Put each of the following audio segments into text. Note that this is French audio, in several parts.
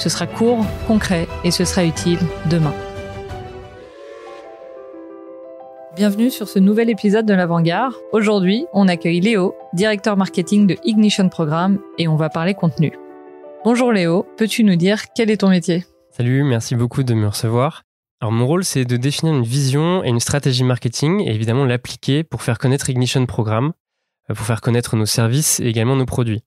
Ce sera court, concret et ce sera utile demain. Bienvenue sur ce nouvel épisode de l'Avant-Garde. Aujourd'hui, on accueille Léo, directeur marketing de Ignition Programme et on va parler contenu. Bonjour Léo, peux-tu nous dire quel est ton métier? Salut, merci beaucoup de me recevoir. Alors mon rôle, c'est de définir une vision et une stratégie marketing et évidemment l'appliquer pour faire connaître Ignition Programme, euh, pour faire connaître nos services et également nos produits.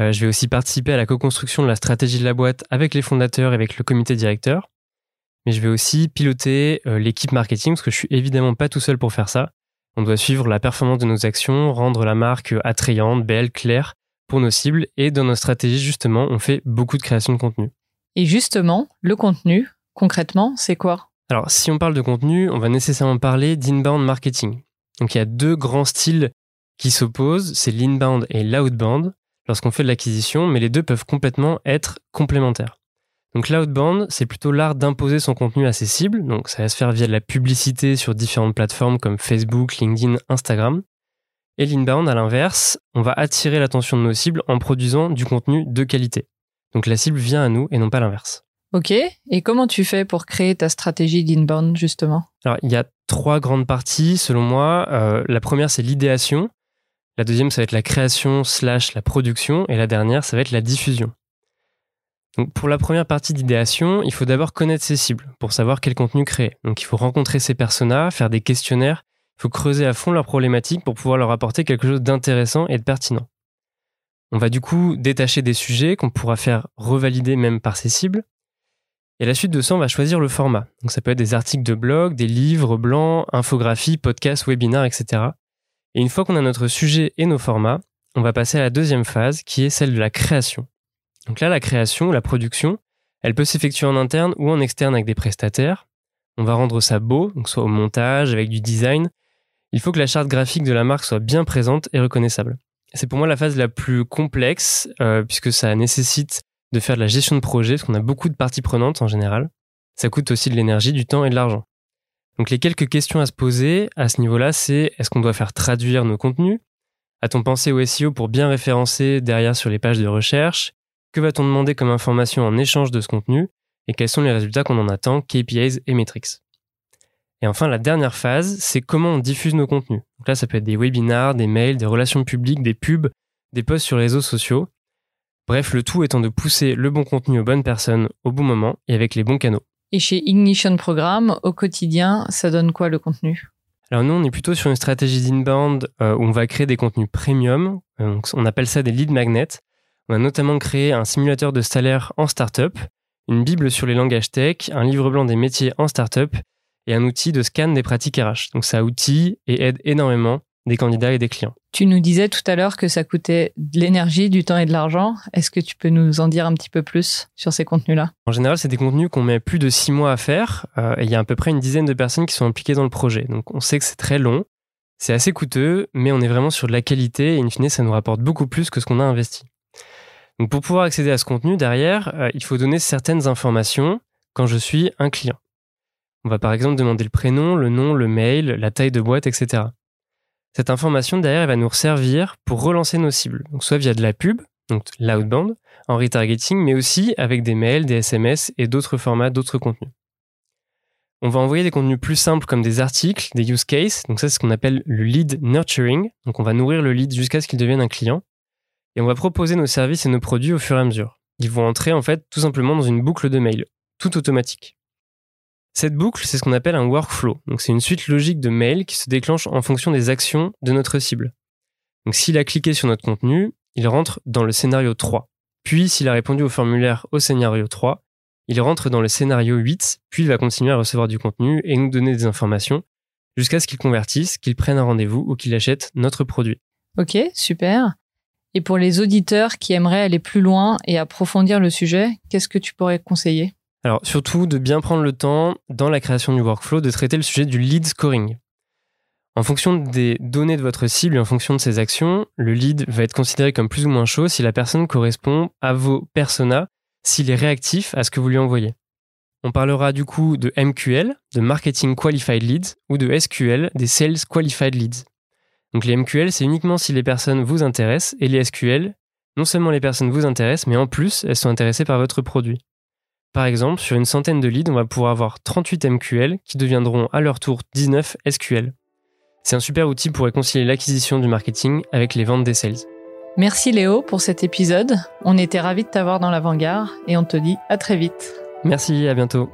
Euh, je vais aussi participer à la co-construction de la stratégie de la boîte avec les fondateurs et avec le comité directeur. Mais je vais aussi piloter euh, l'équipe marketing parce que je suis évidemment pas tout seul pour faire ça. On doit suivre la performance de nos actions, rendre la marque attrayante, belle, claire pour nos cibles et dans nos stratégies justement, on fait beaucoup de création de contenu. Et justement, le contenu, Concrètement, c'est quoi? Alors, si on parle de contenu, on va nécessairement parler d'inbound marketing. Donc, il y a deux grands styles qui s'opposent, c'est l'inbound et l'outbound lorsqu'on fait de l'acquisition, mais les deux peuvent complètement être complémentaires. Donc l'outbound, c'est plutôt l'art d'imposer son contenu à ses cibles, donc ça va se faire via de la publicité sur différentes plateformes comme Facebook, LinkedIn, Instagram. Et l'inbound, à l'inverse, on va attirer l'attention de nos cibles en produisant du contenu de qualité. Donc la cible vient à nous et non pas l'inverse. Ok. Et comment tu fais pour créer ta stratégie d'inbound, justement? Alors, il y a trois grandes parties, selon moi. Euh, la première, c'est l'idéation. La deuxième, ça va être la création slash la production. Et la dernière, ça va être la diffusion. Pour la première partie d'idéation, il faut d'abord connaître ses cibles pour savoir quel contenu créer. Donc, il faut rencontrer ses personas, faire des questionnaires. Il faut creuser à fond leurs problématiques pour pouvoir leur apporter quelque chose d'intéressant et de pertinent. On va du coup détacher des sujets qu'on pourra faire revalider même par ses cibles. Et la suite de ça, on va choisir le format. Donc ça peut être des articles de blog, des livres blancs, infographies, podcasts, webinaires, etc. Et une fois qu'on a notre sujet et nos formats, on va passer à la deuxième phase qui est celle de la création. Donc là, la création, la production, elle peut s'effectuer en interne ou en externe avec des prestataires. On va rendre ça beau, donc soit au montage, avec du design. Il faut que la charte graphique de la marque soit bien présente et reconnaissable. C'est pour moi la phase la plus complexe, euh, puisque ça nécessite de faire de la gestion de projet, parce qu'on a beaucoup de parties prenantes en général. Ça coûte aussi de l'énergie, du temps et de l'argent. Donc les quelques questions à se poser à ce niveau-là, c'est est-ce qu'on doit faire traduire nos contenus? A-t-on pensé au SEO pour bien référencer derrière sur les pages de recherche? Que va-t-on demander comme information en échange de ce contenu? Et quels sont les résultats qu'on en attend, KPIs et metrics Et enfin, la dernière phase, c'est comment on diffuse nos contenus. Donc là, ça peut être des webinars, des mails, des relations publiques, des pubs, des posts sur les réseaux sociaux. Bref, le tout étant de pousser le bon contenu aux bonnes personnes au bon moment et avec les bons canaux. Et chez Ignition Programme, au quotidien, ça donne quoi le contenu? Alors nous, on est plutôt sur une stratégie d'inbound euh, où on va créer des contenus premium. Euh, on appelle ça des lead magnets. On a notamment créé un simulateur de salaire en startup, une bible sur les langages tech, un livre blanc des métiers en startup et un outil de scan des pratiques RH. Donc ça outille et aide énormément des candidats et des clients. Tu nous disais tout à l'heure que ça coûtait de l'énergie, du temps et de l'argent. Est-ce que tu peux nous en dire un petit peu plus sur ces contenus-là? En général, c'est des contenus qu'on met plus de six mois à faire. Euh, et il y a à peu près une dizaine de personnes qui sont impliquées dans le projet. Donc on sait que c'est très long, c'est assez coûteux, mais on est vraiment sur de la qualité et in fine, ça nous rapporte beaucoup plus que ce qu'on a investi. Donc pour pouvoir accéder à ce contenu, derrière, euh, il faut donner certaines informations quand je suis un client. On va par exemple demander le prénom, le nom, le mail, la taille de boîte, etc. Cette information derrière, elle va nous servir pour relancer nos cibles. Donc soit via de la pub, donc l'outbound, en retargeting, mais aussi avec des mails, des SMS et d'autres formats, d'autres contenus. On va envoyer des contenus plus simples comme des articles, des use cases. Donc ça, c'est ce qu'on appelle le lead nurturing. Donc on va nourrir le lead jusqu'à ce qu'il devienne un client. Et on va proposer nos services et nos produits au fur et à mesure. Ils vont entrer en fait tout simplement dans une boucle de mail, tout automatique. Cette boucle, c'est ce qu'on appelle un workflow. Donc, c'est une suite logique de mails qui se déclenche en fonction des actions de notre cible. Donc, s'il a cliqué sur notre contenu, il rentre dans le scénario 3. Puis, s'il a répondu au formulaire au scénario 3, il rentre dans le scénario 8, puis il va continuer à recevoir du contenu et nous donner des informations jusqu'à ce qu'il convertisse, qu'il prenne un rendez-vous ou qu'il achète notre produit. Ok, super. Et pour les auditeurs qui aimeraient aller plus loin et approfondir le sujet, qu'est-ce que tu pourrais conseiller? Alors surtout de bien prendre le temps dans la création du workflow de traiter le sujet du lead scoring. En fonction des données de votre cible et en fonction de ses actions, le lead va être considéré comme plus ou moins chaud si la personne correspond à vos personas, s'il est réactif à ce que vous lui envoyez. On parlera du coup de MQL, de Marketing Qualified Leads, ou de SQL, des Sales Qualified Leads. Donc les MQL, c'est uniquement si les personnes vous intéressent, et les SQL, non seulement les personnes vous intéressent, mais en plus, elles sont intéressées par votre produit. Par exemple, sur une centaine de leads, on va pouvoir avoir 38 MQL qui deviendront à leur tour 19 SQL. C'est un super outil pour réconcilier l'acquisition du marketing avec les ventes des sales. Merci Léo pour cet épisode. On était ravis de t'avoir dans l'avant-garde et on te dit à très vite. Merci, à bientôt.